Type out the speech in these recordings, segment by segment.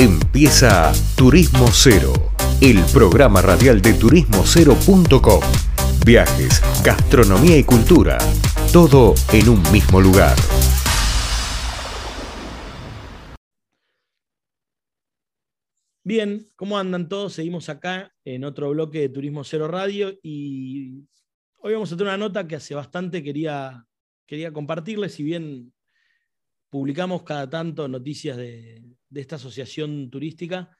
Empieza Turismo Cero, el programa radial de turismocero.com. Viajes, gastronomía y cultura, todo en un mismo lugar. Bien, ¿cómo andan todos? Seguimos acá en otro bloque de Turismo Cero Radio y hoy vamos a tener una nota que hace bastante quería, quería compartirles, si bien publicamos cada tanto noticias de, de esta asociación turística.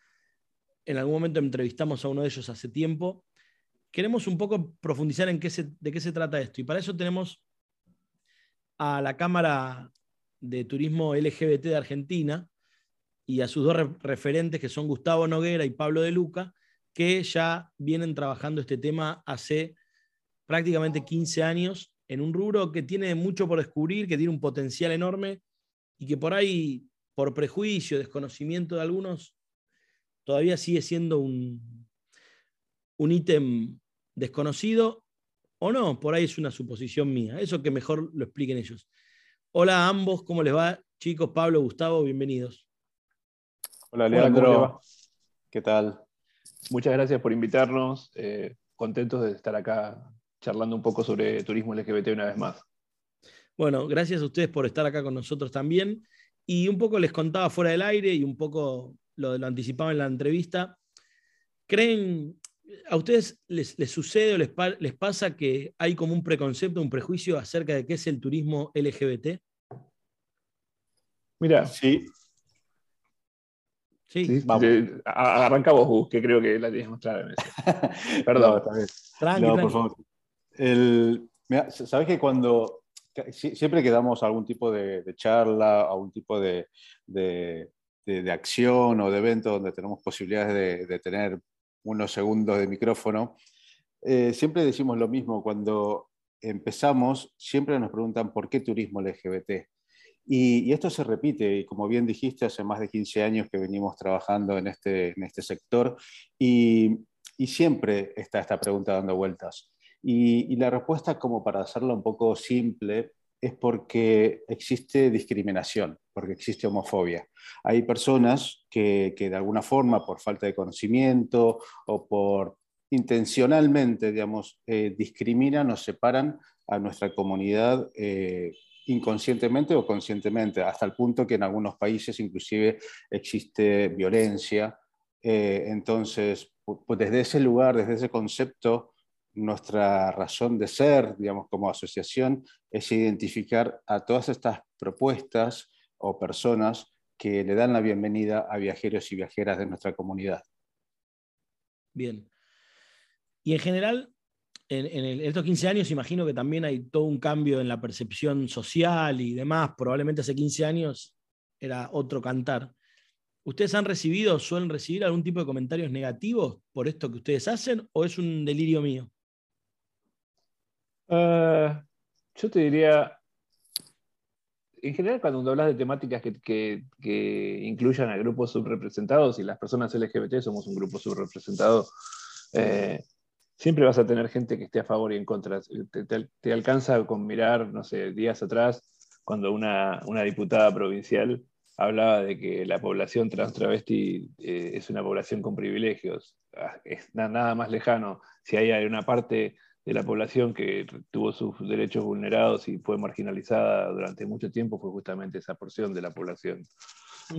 En algún momento entrevistamos a uno de ellos hace tiempo. Queremos un poco profundizar en qué de qué se trata esto. Y para eso tenemos a la Cámara de Turismo LGBT de Argentina y a sus dos referentes, que son Gustavo Noguera y Pablo de Luca, que ya vienen trabajando este tema hace prácticamente 15 años en un rubro que tiene mucho por descubrir, que tiene un potencial enorme y que por ahí por prejuicio, desconocimiento de algunos, todavía sigue siendo un, un ítem desconocido o no, por ahí es una suposición mía. Eso que mejor lo expliquen ellos. Hola a ambos, ¿cómo les va? Chicos, Pablo, Gustavo, bienvenidos. Hola, Leandro. ¿Qué tal? Muchas gracias por invitarnos. Eh, contentos de estar acá charlando un poco sobre turismo LGBT una vez más. Bueno, gracias a ustedes por estar acá con nosotros también. Y un poco les contaba fuera del aire y un poco lo, lo anticipaba en la entrevista. ¿Creen, a ustedes les, sucede o les, les, pasa que hay como un preconcepto, un prejuicio acerca de qué es el turismo LGBT? Mira, sí. Sí, vamos. arranca vos, que creo que la tienes más clara. Perdón, no, no, por favor. Sabes que cuando siempre que damos algún tipo de, charla, algún tipo de, acción o de evento donde tenemos posibilidades de, tener unos segundos de micrófono, eh, siempre decimos lo mismo. Cuando empezamos, siempre nos preguntan por qué turismo LGBT. Y, esto se repite, y como bien dijiste, hace más de 15 años que venimos trabajando en este, en este sector, y, y siempre está esta pregunta dando vueltas. Y, la respuesta, como para hacerla un poco simple, es porque existe discriminación, porque existe homofobia. Hay personas que, de alguna forma, por falta de conocimiento o por intencionalmente, digamos, eh, discriminan o separan a nuestra comunidad eh, inconscientemente o conscientemente, hasta el punto que en algunos países inclusive existe violencia. Eh, entonces, pues desde ese lugar, desde ese concepto, nuestra razón de ser, digamos, como asociación, es identificar a todas estas propuestas o personas que le dan la bienvenida a viajeros y viajeras de nuestra comunidad. Bien. Y en general, en, estos 15 años imagino que también hay todo un cambio en la percepción social y demás. Probablemente hace 15 años era otro cantar. ¿Ustedes han recibido, suelen recibir algún tipo de comentarios negativos por esto que ustedes hacen o es un delirio mío? Eh, yo te diría, en general cuando hablas de temáticas que, incluyan a grupos subrepresentados y las personas LGBT somos un grupo subrepresentado, eh, siempre vas a tener gente que esté a favor y en contra. Te, alcanza con mirar, no sé, días atrás, cuando una, diputada provincial hablaba de que la población trans travesti eh, es una población con privilegios. Ah, es nada más lejano. Si hay una parte de la población que tuvo sus derechos vulnerados y fue marginalizada durante mucho tiempo fue justamente esa porción de la población.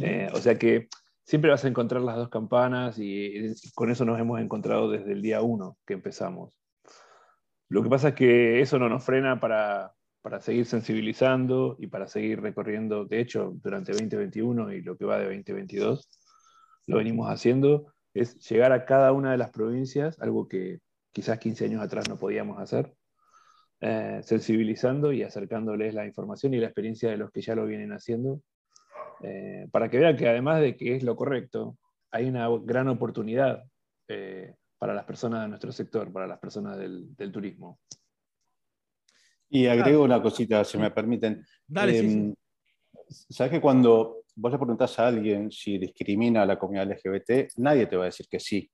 Eh, o sea que siempre vas a encontrar las dos campanas y, con eso nos hemos encontrado desde el día uno que empezamos. Lo que pasa es que eso no nos frena para, para seguir sensibilizando y para seguir recorriendo, de hecho, durante 2021 y lo que va de 2022, lo venimos haciendo, es llegar a cada una de las provincias, algo que quizás 15 años atrás no podíamos hacer, eh, sensibilizando y acercándoles la información y la experiencia de los que ya lo vienen haciendo, eh, para que vean que además de que es lo correcto, hay una gran oportunidad eh, para las personas de nuestro sector, para las personas del, turismo. Y agrego una cosita, si me permiten. Em, Sabes que cuando vos le preguntás a alguien si discrimina a la comunidad LGBT, nadie te va a decir que sí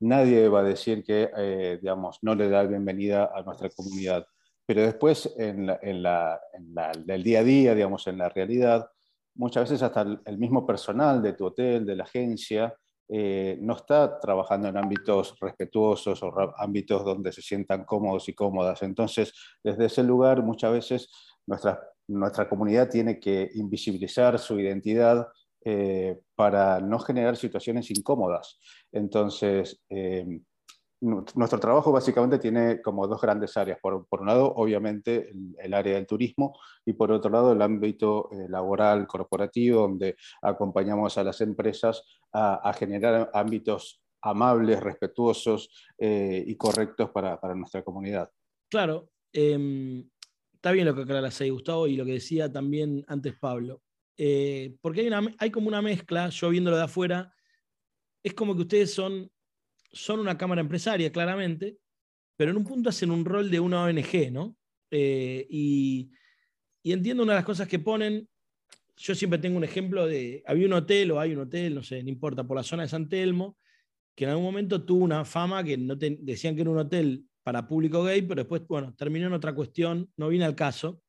nadie va a decir que, eh, digamos, no le da bienvenida a nuestra comunidad. Pero después, en, el día a día, digamos, en la realidad, muchas veces hasta el mismo personal de tu hotel, de la agencia, eh, no está trabajando en ámbitos respetuosos o ámbitos donde se sientan cómodos y cómodas. Entonces, desde ese lugar muchas veces nuestra, nuestra comunidad tiene que invisibilizar su identidad eh, para no generar situaciones incómodas. Entonces, eh, nuestro trabajo básicamente tiene como dos grandes áreas. Por, un lado, obviamente, el, área del turismo y por otro lado, el ámbito eh, laboral, corporativo, donde acompañamos a las empresas a, generar ámbitos amables, respetuosos y correctos para, nuestra comunidad. Claro, em, está bien lo que aclaras ahí, Gustavo, y lo que decía también antes Pablo. Eh, porque hay, como una mezcla, yo viéndolo de afuera, es como que ustedes son son una cámara empresaria, claramente, pero en un punto hacen un rol de una ONG, ¿no? Eh, y, entiendo una de las cosas que ponen, yo siempre tengo un ejemplo de, había un hotel o hay un hotel, no sé, no importa, por la zona de San Telmo, que en algún momento tuvo una fama que no decían que era un hotel para público gay, pero después, bueno, terminó en otra cuestión, no viene al caso.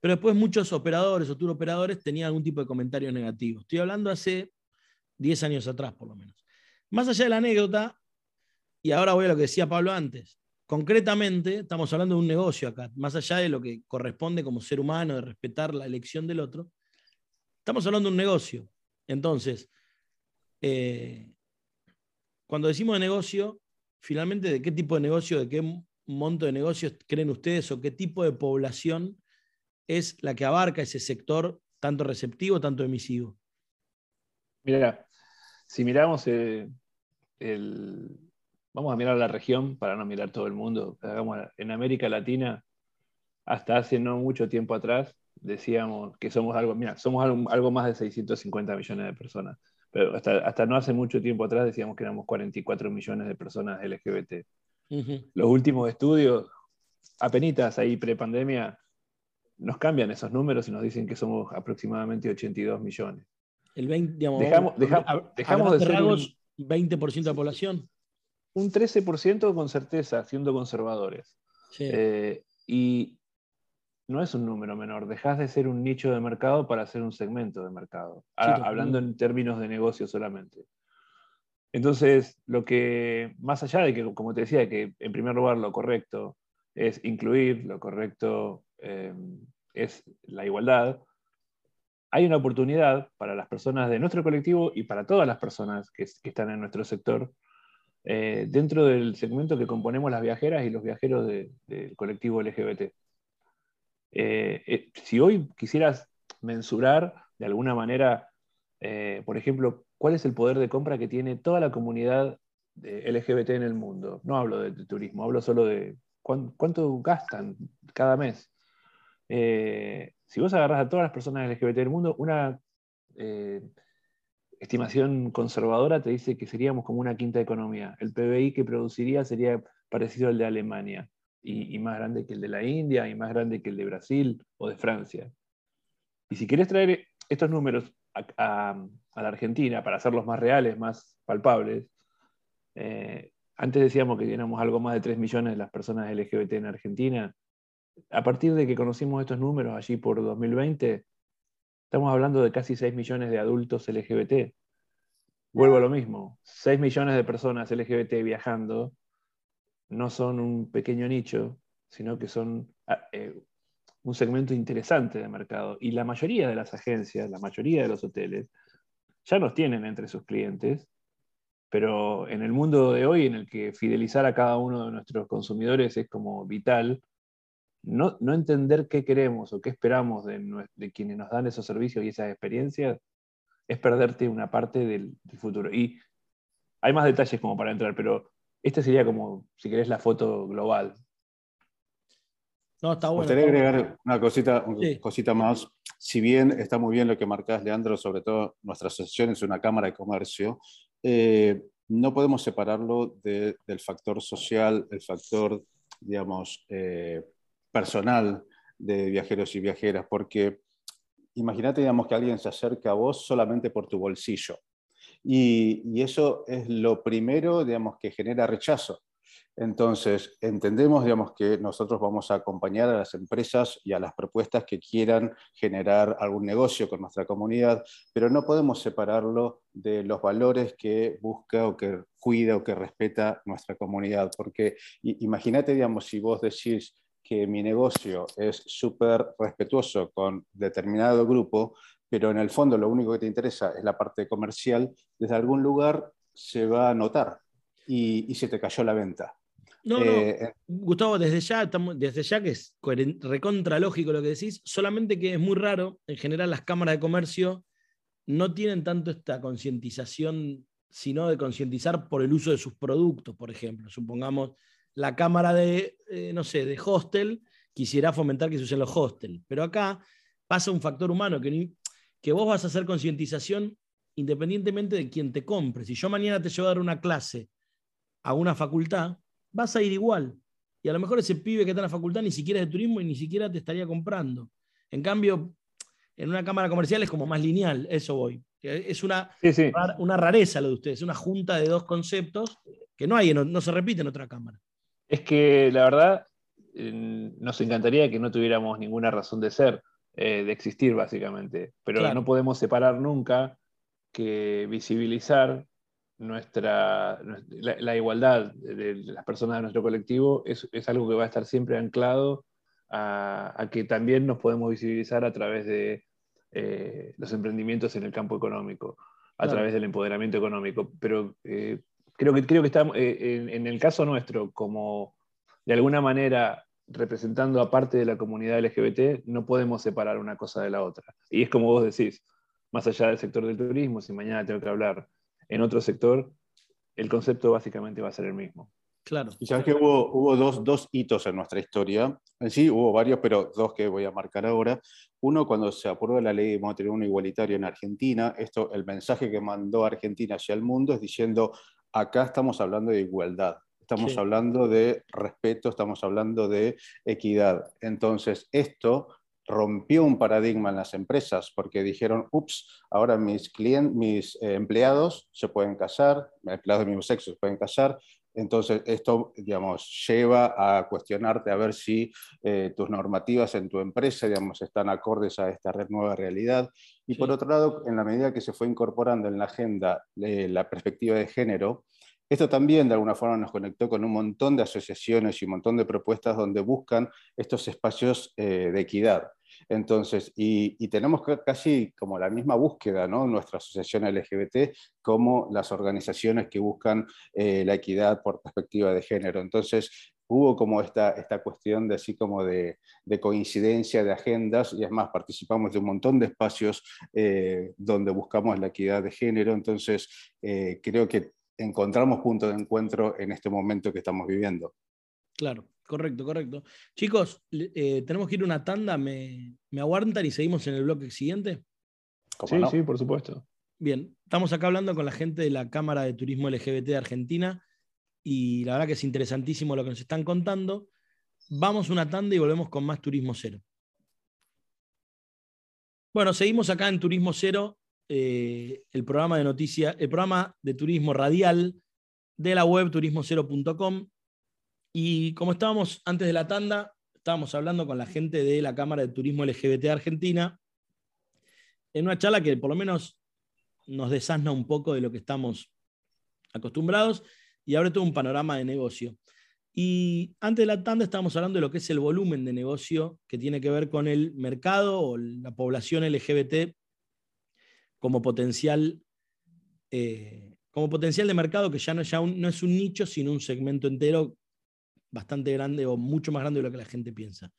Pero después muchos operadores o tour operadores tenían algún tipo de comentario negativo. Estoy hablando hace 10 años atrás, por lo menos. Más allá de la anécdota, y ahora voy a lo que decía Pablo antes, concretamente estamos hablando de un negocio acá, más allá de lo que corresponde como ser humano, de respetar la elección del otro, estamos hablando de un negocio. Entonces, eh, cuando decimos de negocio, finalmente, ¿de qué tipo de negocio, de qué monto de negocios creen ustedes o qué tipo de población es la que abarca ese sector tanto receptivo, tanto emisivo? Mira, si miramos eh, Vamos a mirar la región para no mirar todo el mundo. en América Latina, hasta hace no mucho tiempo atrás, decíamos que somos algo, mira, somos algo, más de 650 millones de personas. Pero hasta, no hace mucho tiempo atrás decíamos que éramos 44 millones de personas LGBT. Los últimos estudios, apenitas ahí pre-pandemia, nos cambian esos números y nos dicen que somos aproximadamente 82 millones. El 20, dejamos, dejamos de ser 20% de la población. Un 13% con certeza, siendo conservadores. Eh, y no es un número menor, dejas de ser un nicho de mercado para ser un segmento de mercado, hablando en términos de negocio solamente. Entonces, lo que, más allá de que, como te decía, que en primer lugar lo correcto es incluir, lo correcto eh, es la igualdad, hay una oportunidad para las personas de nuestro colectivo y para todas las personas que, están en nuestro sector, eh, dentro del segmento que componemos las viajeras y los viajeros del colectivo LGBT. Eh, si hoy quisieras mensurar de alguna manera, por ejemplo, cuál es el poder de compra que tiene toda la comunidad LGBT en el mundo, no hablo de, turismo, hablo solo de cuánto gastan cada mes si vos agarras a todas las personas LGBT del mundo, una eh, estimación conservadora te dice que seríamos como una quinta economía. El PBI que produciría sería parecido al de Alemania y, más grande que el de la India y más grande que el de Brasil o de Francia. Y si querés traer estos números a, la Argentina para hacerlos más reales, más palpables, eh, antes decíamos que teníamos algo más de 3 millones de las personas LGBT en Argentina a partir de que conocimos estos números allí por 2020, estamos hablando de casi 6 millones de adultos LGBT. Vuelvo a lo mismo, 6 millones de personas LGBT viajando no son un pequeño nicho, sino que son ah, eh, un segmento interesante de mercado. Y la mayoría de las agencias, la mayoría de los hoteles, ya nos tienen entre sus clientes, pero en el mundo de hoy, en el que fidelizar a cada uno de nuestros consumidores es como vital, no, entender qué queremos o qué esperamos de, quienes nos dan esos servicios y esas experiencias es perderte una parte del, futuro. Y hay más detalles como para entrar, pero este sería como, si querés, la foto global. No, está bueno. Me gustaría agregar una cosita, cosita más. Si bien está muy bien lo que marcás, Leandro, sobre todo nuestra asociación es una cámara de comercio, eh, no podemos separarlo del factor social, el factor, digamos, eh, personal de viajeros y viajeras, porque imagínate, digamos, que alguien se acerca a vos solamente por tu bolsillo. Y, eso es lo primero, digamos, que genera rechazo. Entonces, entendemos digamos, que nosotros vamos a acompañar a las empresas y a las propuestas que quieran generar algún negocio con nuestra comunidad, pero no podemos separarlo de los valores que busca o que cuida o que respeta nuestra comunidad. Porque imagínate, digamos, si vos decís que mi negocio es súper respetuoso con determinado grupo, pero en el fondo lo único que te interesa es la parte comercial, desde algún lugar se va a notar y se te cayó la venta. No, no. Eh, Gustavo, desde ya, desde ya que es recontra lógico lo que decís, solamente que es muy raro, en general las cámaras de comercio no tienen tanto esta concientización, sino de concientizar por el uso de sus productos, por ejemplo. Supongamos la cámara de, eh, no sé, de hostel quisiera fomentar que se usen los hostels, pero acá pasa un factor humano que, que vos vas a hacer concientización independientemente de quién te compre. Si yo mañana te llevo a dar una clase a una facultad, vas a ir igual. Y a lo mejor ese pibe que está en la facultad ni siquiera es de turismo y ni siquiera te estaría comprando. En cambio, en una cámara comercial es como más lineal, eso voy. Es una, una rareza lo de ustedes, una junta de dos conceptos que no hay, no, se repite en otra cámara. Es que la verdad nos encantaría que no tuviéramos ninguna razón de ser, eh, de existir básicamente, pero no podemos separar nunca que visibilizar nuestra, la, igualdad de, las personas de nuestro colectivo es, algo que va a estar siempre anclado a, que también nos podemos visibilizar a través de eh, los emprendimientos en el campo económico, a través del empoderamiento económico. Pero eh, creo, que, creo que estamos, eh, en, el caso nuestro, como de alguna manera representando a parte de la comunidad LGBT, no podemos separar una cosa de la otra. Y es como vos decís, más allá del sector del turismo, si mañana tengo que hablar en otro sector, el concepto básicamente va a ser el mismo. Claro. Y sabes que hubo, hubo dos, dos, hitos en nuestra historia. En sí hubo varios, pero dos que voy a marcar ahora. Uno, cuando se aprobó la ley de matrimonio igualitario en Argentina, esto, el mensaje que mandó Argentina hacia el mundo es diciendo, acá estamos hablando de igualdad, estamos hablando de respeto, estamos hablando de equidad. Entonces, esto rompió un paradigma en las empresas porque dijeron, ups, ahora mis, clientes, mis eh, empleados se pueden casar, empleados del mismo sexo se pueden casar, entonces, esto, digamos, lleva a cuestionarte a ver si eh, tus normativas en tu empresa, digamos, están acordes a esta nueva realidad. Y por otro lado, en la medida que se fue incorporando en la agenda eh, la perspectiva de género, esto también de alguna forma nos conectó con un montón de asociaciones y un montón de propuestas donde buscan estos espacios de equidad. Entonces, y, tenemos casi como la misma búsqueda, ¿no? Nuestra asociación LGBT como las organizaciones que buscan eh, la equidad por perspectiva de género. Entonces, hubo como esta, esta cuestión de así como de, coincidencia de agendas y es más, participamos de un montón de espacios eh, donde buscamos la equidad de género, entonces eh, creo que encontramos puntos de encuentro en este momento que estamos viviendo. Claro, correcto, correcto. Chicos, eh, tenemos que ir una tanda, ¿Me, aguantan y seguimos en el bloque siguiente? Sí, sí, por supuesto. Bien, estamos acá hablando con la gente de la Cámara de Turismo LGBT de Argentina y la verdad que es interesantísimo lo que nos están contando. Vamos una tanda y volvemos con más Turismo Cero. Bueno, seguimos acá en Turismo Cero, eh, el programa de noticias, el programa de turismo radial de la web turismocero.com. Y como estábamos antes de la tanda, estábamos hablando con la gente de la Cámara de Turismo LGBT Argentina, en una charla que por lo menos nos desasna un poco de lo que estamos acostumbrados y abre todo un panorama de negocio. Y antes de la tanda estábamos hablando de lo que es el volumen de negocio que tiene que ver con el mercado o la población LGBT como potencial, eh, como potencial de mercado que ya, no, ya no es un nicho, sino un segmento entero bastante grande o mucho más grande de lo que la gente piensa.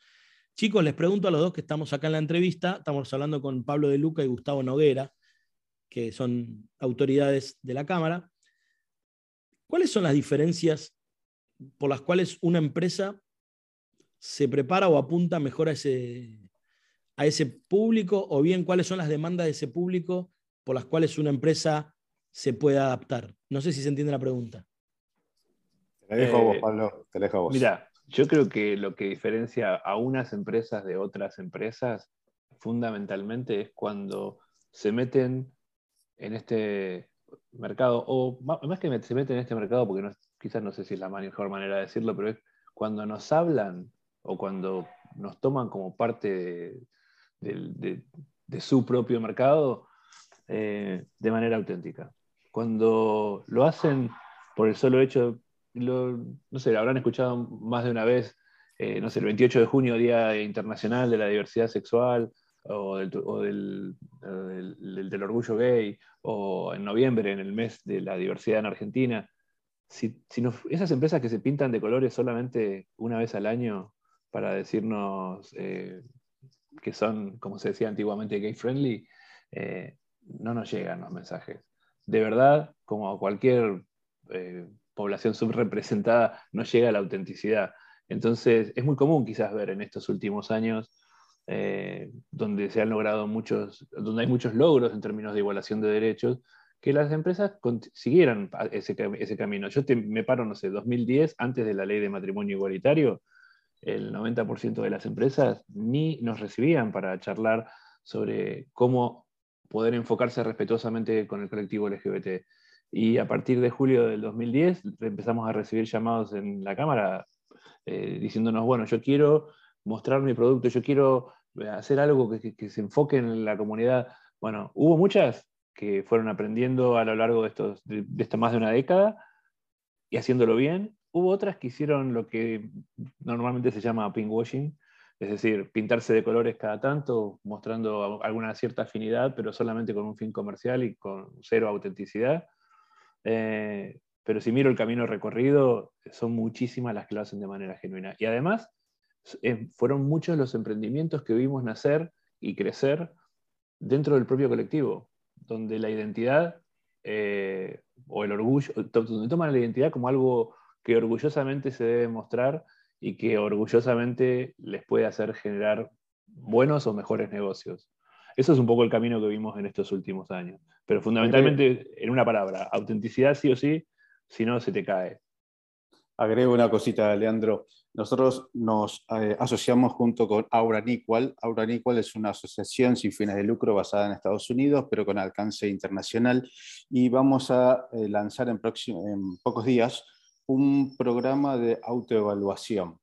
Chicos, les pregunto a los dos que estamos acá en la entrevista, estamos hablando con Pablo de Luca y Gustavo Noguera, que son autoridades de la Cámara. ¿Cuáles son las diferencias por las cuales una empresa se prepara o apunta mejor a ese, a ese público o bien cuáles son las demandas de ese público por las cuales una empresa se puede adaptar? No sé si se entiende la pregunta. Te dejo a vos, eh, Pablo. Te dejo a vos. Mira, yo creo que lo que diferencia a unas empresas de otras empresas fundamentalmente es cuando se meten en este mercado, o más que se meten en este mercado porque no quizás no sé si es la mejor manera de decirlo, pero es cuando nos hablan o cuando nos toman como parte de, su propio mercado eh, de manera auténtica. Cuando lo hacen por el solo hecho, no sé, habrán escuchado más de una vez, eh, no sé, el 28 de junio, Día Internacional de la Diversidad Sexual, o, del, del, orgullo gay, o en noviembre, en el mes de la diversidad en Argentina. Si, esas empresas que se pintan de colores solamente una vez al año para decirnos eh, que son, como se decía antiguamente, gay friendly, eh, no nos llegan los mensajes. De verdad, como cualquier eh, población subrepresentada, no llega la autenticidad. Entonces, es muy común quizás ver en estos últimos años eh, donde se han logrado muchos, donde hay muchos logros en términos de igualación de derechos, que las empresas siguieran ese, ese camino. Yo me paro, no sé, 2010, antes de la ley de matrimonio igualitario, el 90% de las empresas ni nos recibían para charlar sobre cómo poder enfocarse respetuosamente con el colectivo LGBT. Y a partir de julio del 2010 empezamos a recibir llamados en la Cámara eh, diciéndonos, bueno, yo quiero mostrar mi producto, yo quiero eh, hacer algo que, se enfoque en la comunidad. Bueno, hubo muchas que fueron aprendiendo a lo largo de, estos, de, esta más de una década y haciéndolo bien. Hubo otras que hicieron lo que normalmente se llama pinkwashing, es decir, pintarse de colores cada tanto, mostrando alguna cierta afinidad, pero solamente con un fin comercial y con cero autenticidad. Eh, pero si miro el camino recorrido, son muchísimas las que lo hacen de manera genuina. Y además, eh, fueron muchos los emprendimientos que vimos nacer y crecer dentro del propio colectivo, donde la identidad eh, o el orgullo, donde toman la identidad como algo que orgullosamente se debe mostrar y que orgullosamente les puede hacer generar buenos o mejores negocios. Eso es un poco el camino que vimos en estos últimos años. Pero fundamentalmente, en una palabra, autenticidad sí o sí, si no se te cae. Agrego una cosita, Leandro. Nosotros nos eh, asociamos junto con Aura Niqual. Aura Niqual es una asociación sin fines de lucro basada en Estados Unidos, pero con alcance internacional. Y vamos a eh, lanzar en, en, pocos días un programa de autoevaluación.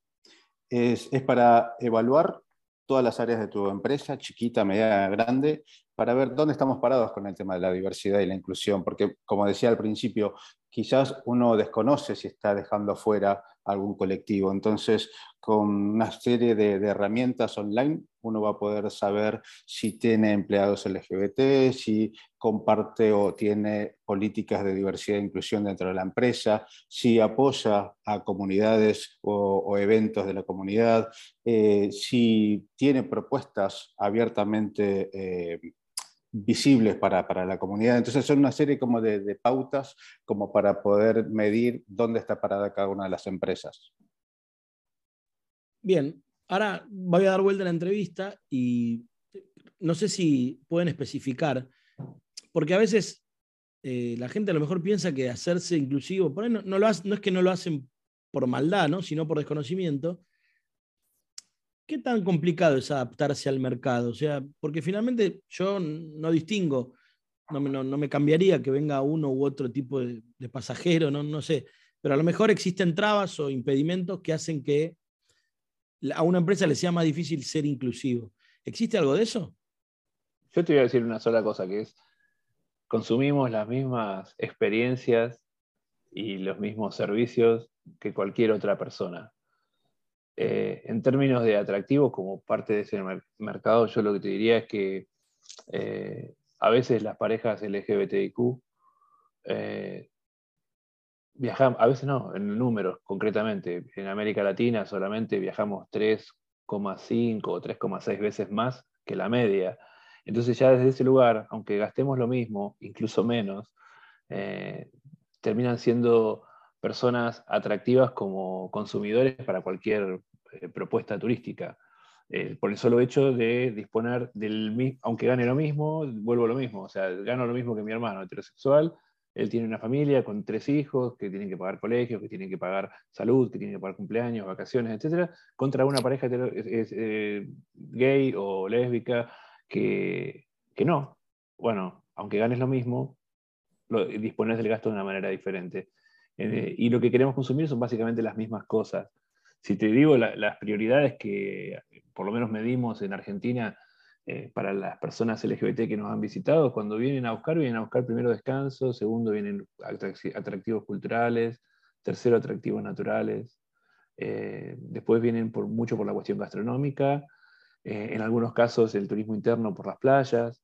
Es, es para evaluar todas las áreas de tu empresa, chiquita, mediana, grande, para ver dónde estamos parados con el tema de la diversidad y la inclusión, porque como decía al principio, quizás uno desconoce si está dejando fuera algún colectivo. Entonces, con una serie de, herramientas online, uno va a poder saber si tiene empleados LGBT, si comparte o tiene políticas de diversidad e inclusión dentro de la empresa, si apoya a comunidades o, eventos de la comunidad, eh, si tiene propuestas abiertamente eh, visibles para, la comunidad. Entonces son una serie como de, pautas como para poder medir dónde está parada cada una de las empresas. Bien, ahora voy a dar vuelta a la entrevista y no sé si pueden especificar, porque a veces eh, la gente a lo mejor piensa que hacerse inclusivo, por no, lo no es que no lo hacen por maldad, ¿no? sino por desconocimiento, ¿qué tan complicado es adaptarse al mercado? O sea, porque finalmente yo no distingo, no me, cambiaría que venga uno u otro tipo de, pasajero, no, no sé, pero a lo mejor existen trabas o impedimentos que hacen que a una empresa le sea más difícil ser inclusivo. ¿Existe algo de eso? Yo te voy a decir una sola cosa, que es, consumimos las mismas experiencias y los mismos servicios que cualquier otra persona. Eh, en términos de atractivo, como parte de ese mercado, yo lo que te diría es que eh, a veces las parejas LGBTIQ eh, viajamos, a veces no, en números concretamente, en América Latina solamente viajamos 3,5 o 3,6 veces más que la media. Entonces ya desde ese lugar, aunque gastemos lo mismo, incluso menos, terminan siendo personas atractivas como consumidores para cualquier eh, propuesta turística. Eh, por el solo hecho de disponer del mismo, aunque gane lo mismo, vuelvo a lo mismo, o sea, gano lo mismo que mi hermano heterosexual, él tiene una familia con tres hijos que tienen que pagar colegios, que tienen que pagar salud, que tienen que pagar cumpleaños, vacaciones, etc., contra una pareja eh, gay o lésbica que, que, no. Bueno, aunque ganes lo mismo, lo, dispones del gasto de una manera diferente. Eh, y lo que queremos consumir son básicamente las mismas cosas. Si te digo las prioridades que por lo menos medimos en Argentina eh, para las personas LGBT que nos han visitado, cuando vienen a buscar, vienen a buscar primero descanso, segundo vienen atractivos culturales, tercero atractivos naturales, eh, después vienen por, mucho por la cuestión gastronómica, en algunos casos el turismo interno por las playas,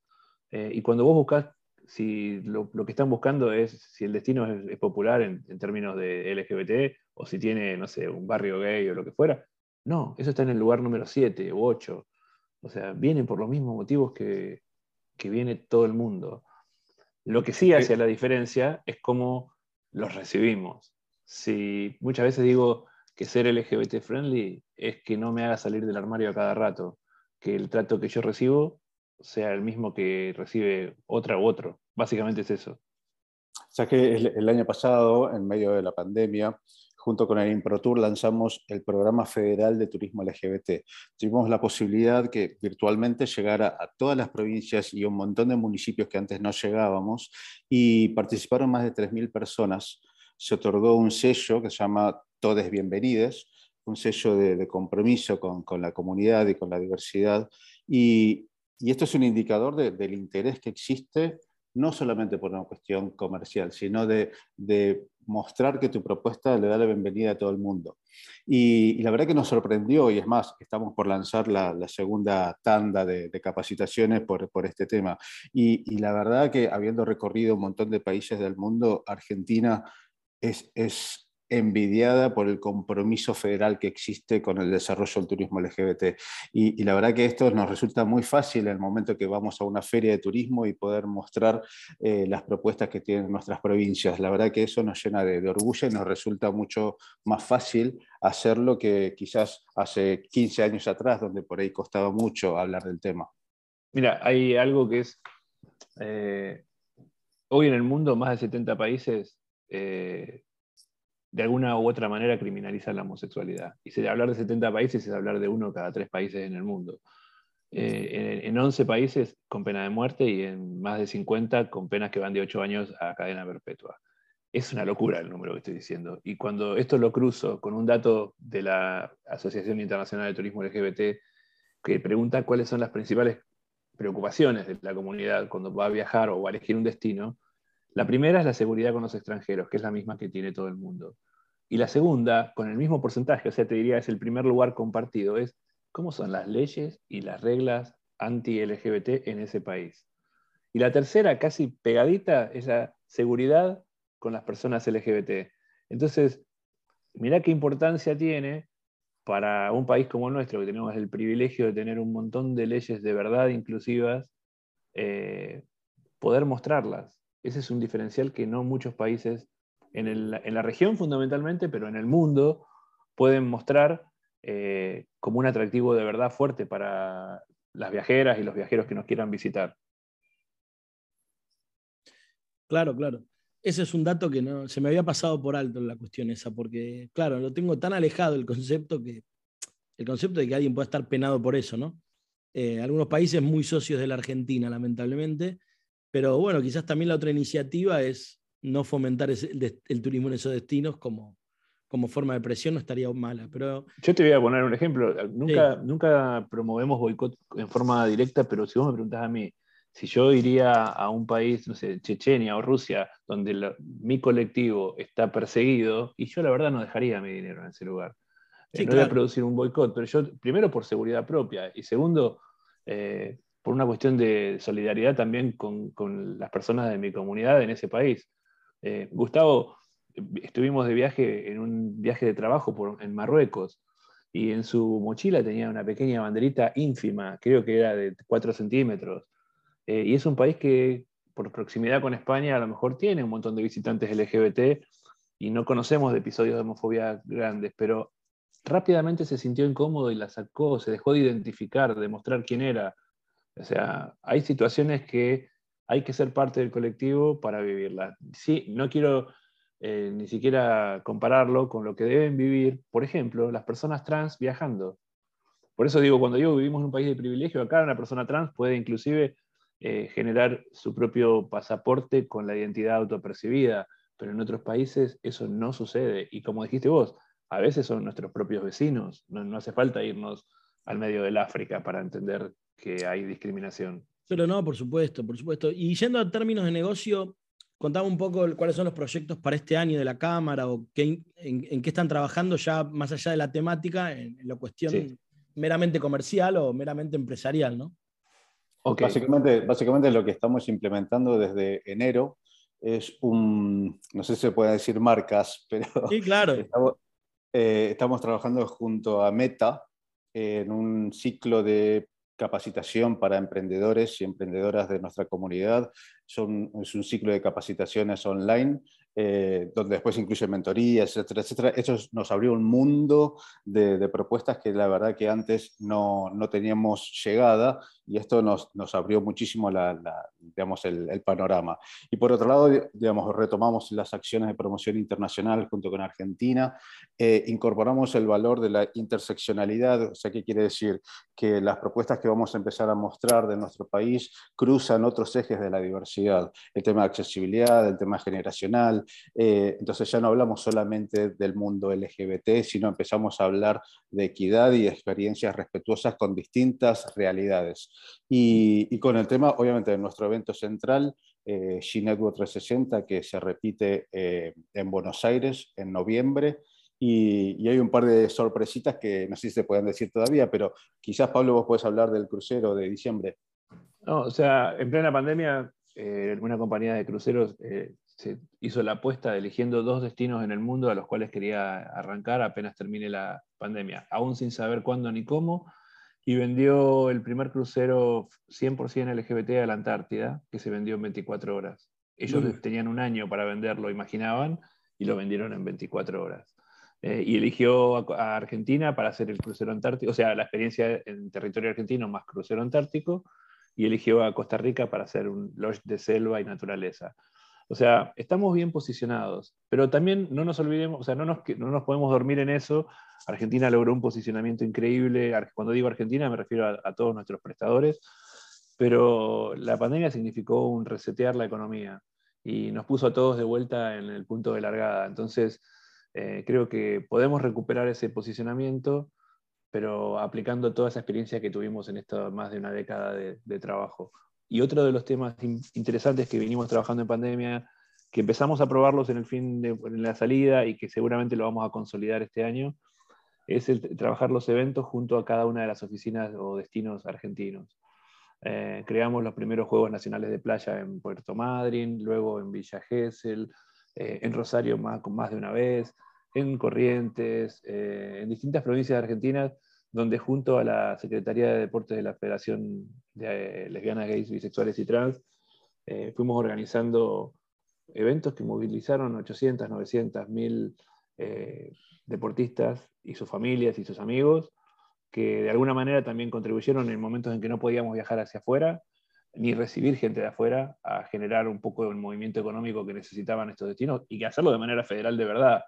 y cuando vos buscas si lo, que están buscando es si el destino es, popular en, en, términos de LGBT o si tiene, no sé, un barrio gay o lo que fuera. No, eso está en el lugar número 7 u 8. O sea, vienen por los mismos motivos que, viene todo el mundo. Lo que sí hace la diferencia es cómo los recibimos. Si muchas veces digo que ser LGBT friendly es que no me haga salir del armario a cada rato, que el trato que yo recibo sea el mismo que recibe otra u otro. Básicamente es eso. O sea que el, año pasado, en medio de la pandemia, junto con el ImproTour lanzamos el programa federal de turismo LGBT. Tuvimos la posibilidad que virtualmente llegara a todas las provincias y un montón de municipios que antes no llegábamos y participaron más de 3.000 personas. Se otorgó un sello que se llama Todes Bienvenides, un sello de, compromiso con, la comunidad y con la diversidad. Y, esto es un indicador del interés que existe no solamente por una cuestión comercial, sino de, mostrar que tu propuesta le da la bienvenida a todo el mundo. Y, la verdad que nos sorprendió, y es más, estamos por lanzar la, segunda tanda de, capacitaciones por, este tema. Y, la verdad que habiendo recorrido un montón de países del mundo, Argentina es envidiada por el compromiso federal que existe con el desarrollo del turismo LGBT. Y, la verdad que esto nos resulta muy fácil en el momento que vamos a una feria de turismo y poder mostrar eh, las propuestas que tienen nuestras provincias. La verdad que eso nos llena de, orgullo y nos resulta mucho más fácil hacerlo que quizás hace 15 años atrás, donde por ahí costaba mucho hablar del tema. Mira, hay algo que es... Eh, hoy en el mundo, más de 70 países eh, de alguna u otra manera criminalizan la homosexualidad. Y si hablar de 70 países es hablar de uno cada tres países en el mundo. Eh, en, 11 países con pena de muerte y en más de 50 con penas que van de 8 años a cadena perpetua. Es una locura el número que estoy diciendo. Y cuando esto lo cruzo con un dato de la Asociación Internacional de Turismo LGBT que pregunta cuáles son las principales preocupaciones de la comunidad cuando va a viajar o va a elegir un destino, la primera es la seguridad con los extranjeros, que es la misma que tiene todo el mundo. Y la segunda, con el mismo porcentaje, o sea, te diría es el primer lugar compartido, es cómo son las leyes y las reglas anti-LGBT en ese país. Y la tercera, casi pegadita, es la seguridad con las personas LGBT. Entonces, mira qué importancia tiene para un país como el nuestro, que tenemos el privilegio de tener un montón de leyes de verdad inclusivas, eh, poder mostrarlas. Ese es un diferencial que no muchos países en, la región fundamentalmente, pero en el mundo pueden mostrar eh, como un atractivo de verdad fuerte para las viajeras y los viajeros que nos quieran visitar. Claro, claro. Ese es un dato que no, se me había pasado por alto en la cuestión esa, porque, claro, lo tengo tan alejado el concepto que el concepto de que alguien pueda estar penado por eso, ¿no? Eh, algunos países muy socios de la Argentina, lamentablemente, pero bueno, quizás también la otra iniciativa es no fomentar el, turismo en esos destinos como, como forma de presión, no estaría mala. Pero... Yo te voy a poner un ejemplo. Nunca, nunca promovemos boicot en forma directa, pero si vos me preguntás a mí, si yo iría a un país, no sé, Chechenia o Rusia, donde mi colectivo está perseguido, y yo la verdad no dejaría mi dinero en ese lugar. Eh, no voy a producir un boicot, pero yo, primero por seguridad propia, y segundo, eh, por una cuestión de solidaridad también con, las personas de mi comunidad en ese país. Eh, Gustavo, estuvimos de viaje en un viaje de trabajo en Marruecos y en su mochila tenía una pequeña banderita ínfima, creo que era de 4 centímetros. Eh, y es un país que por proximidad con España a lo mejor tiene un montón de visitantes LGBT y no conocemos de episodios de homofobia grandes, pero rápidamente se sintió incómodo y la sacó, se dejó de identificar, de mostrar quién era. O sea, hay situaciones que hay que ser parte del colectivo para vivirlas. Sí, no quiero eh, ni siquiera compararlo con lo que deben vivir, por ejemplo, las personas trans viajando. Por eso digo, cuando digo vivimos en un país de privilegio, acá una persona trans puede inclusive eh, generar su propio pasaporte con la identidad autopercibida, pero en otros países eso no sucede. Y como dijiste vos, a veces son nuestros propios vecinos, no, hace falta irnos al medio del África para entender que hay discriminación. Pero no, por supuesto, por supuesto. Y yendo a términos de negocio, contame un poco cuáles son los proyectos para este año de la Cámara o qué, en, qué están trabajando ya más allá de la temática, en, la cuestión meramente comercial o meramente empresarial, ¿no? Básicamente, básicamente lo que estamos implementando desde enero es un, no sé si se puede decir marcas, pero sí, claro. Eh, estamos, trabajando junto a Meta en un ciclo de capacitación para emprendedores y emprendedoras de nuestra comunidad. Son, es un ciclo de capacitaciones online eh, donde después incluye mentorías, etcétera, etcétera. Eso nos abrió un mundo de, propuestas que la verdad que antes no, no teníamos llegada y esto nos, nos abrió muchísimo la, digamos, el, panorama. Y por otro lado, digamos, retomamos las acciones de promoción internacional junto con Argentina, eh, incorporamos el valor de la interseccionalidad, o sea, ¿qué quiere decir? Que las propuestas que vamos a empezar a mostrar de nuestro país cruzan otros ejes de la diversidad, el tema de accesibilidad, el tema generacional, eh, entonces ya no hablamos solamente del mundo LGBT, sino empezamos a hablar de equidad y experiencias respetuosas con distintas realidades. Y, con el tema, obviamente, de nuestro evento central, eh, G-Network 360, que se repite eh, en Buenos Aires en noviembre. Y, hay un par de sorpresitas que no sé si se pueden decir todavía, pero quizás, Pablo, vos puedes hablar del crucero de diciembre. No, o sea, en plena pandemia, una compañía de cruceros se hizo la apuesta eligiendo dos destinos en el mundo a los cuales quería arrancar apenas termine la pandemia, aún sin saber cuándo ni cómo, y vendió el primer crucero 100% LGBT a la Antártida, que se vendió en 24 horas. Ellos tenían un año para venderlo, imaginaban, y lo vendieron en 24 horas. Eh, y eligió a, Argentina para hacer el crucero antártico, o sea, la experiencia en territorio argentino más crucero antártico, y eligió a Costa Rica para hacer un lodge de selva y naturaleza. O sea, estamos bien posicionados, pero también no nos olvidemos, o sea, no nos, no nos podemos dormir en eso. Argentina logró un posicionamiento increíble. Cuando digo Argentina me refiero a, todos nuestros prestadores, pero la pandemia significó un resetear la economía y nos puso a todos de vuelta en el punto de largada. Entonces, eh, creo que podemos recuperar ese posicionamiento, pero aplicando toda esa experiencia que tuvimos en esta más de una década de trabajo. Y otro de los temas interesantes que vinimos trabajando en pandemia, que empezamos a probarlos en el fin de la salida y que seguramente lo vamos a consolidar este año, es trabajar los eventos junto a cada una de las oficinas o destinos argentinos. Eh, creamos los primeros Juegos Nacionales de Playa en Puerto Madryn, luego en Villa Gesell, eh, en Rosario más, más de una vez, en Corrientes, eh, en distintas provincias de Argentina donde junto a la Secretaría de Deportes de la Federación de eh, Lesbianas, Gays, Bisexuales y Trans, eh, fuimos organizando eventos que movilizaron 800, 900, 1000 deportistas y sus familias y sus amigos, que de alguna manera también contribuyeron en momentos en que no podíamos viajar hacia afuera, ni recibir gente de afuera, a generar un poco el movimiento económico que necesitaban estos destinos y hacerlo de manera federal de verdad.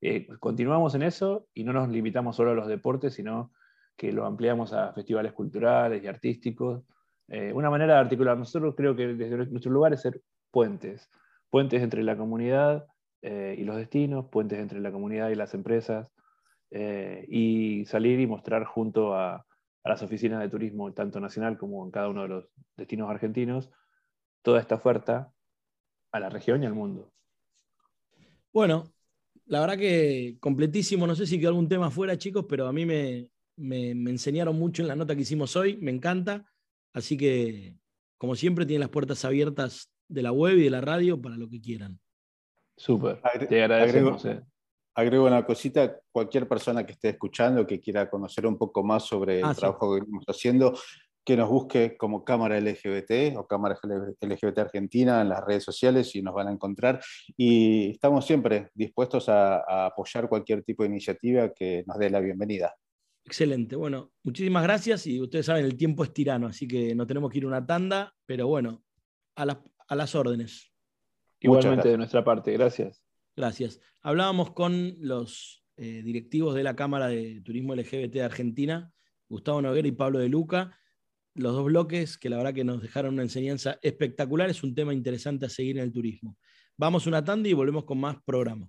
Eh, continuamos en eso y no nos limitamos solo a los deportes, sino que lo ampliamos a festivales culturales y artísticos. Eh, una manera de articular, nosotros creo que desde nuestro lugar es ser puentes, puentes entre la comunidad eh, y los destinos, puentes entre la comunidad y las empresas, eh, y salir y mostrar junto a, a, las oficinas de turismo, tanto nacional como en cada uno de los destinos argentinos, toda esta oferta a la región y al mundo. Bueno, la verdad que completísimo, no sé si quedó algún tema fuera, chicos, pero a mí me, me, enseñaron mucho en la nota que hicimos hoy, me encanta. Así que, como siempre, tienen las puertas abiertas de la web y de la radio para lo que quieran. Súper, te agradecemos. Agrego, eh. agrego, una cosita, cualquier persona que esté escuchando, que quiera conocer un poco más sobre el ah, trabajo que estamos haciendo, que nos busque como Cámara LGBT o Cámara LGBT Argentina en las redes sociales y nos van a encontrar. Y estamos siempre dispuestos a apoyar cualquier tipo de iniciativa que nos dé la bienvenida. Excelente. Bueno, muchísimas gracias y ustedes saben, el tiempo es tirano, así que no tenemos que ir una tanda, pero bueno, a, la, a las órdenes. Igualmente de nuestra parte, gracias. Gracias. Hablábamos con los eh, directivos de la Cámara de Turismo LGBT de Argentina, Gustavo Noguera y Pablo de Luca, los dos bloques que la verdad que nos dejaron una enseñanza espectacular, es un tema interesante a seguir en el turismo. Vamos una tanda y volvemos con más programa.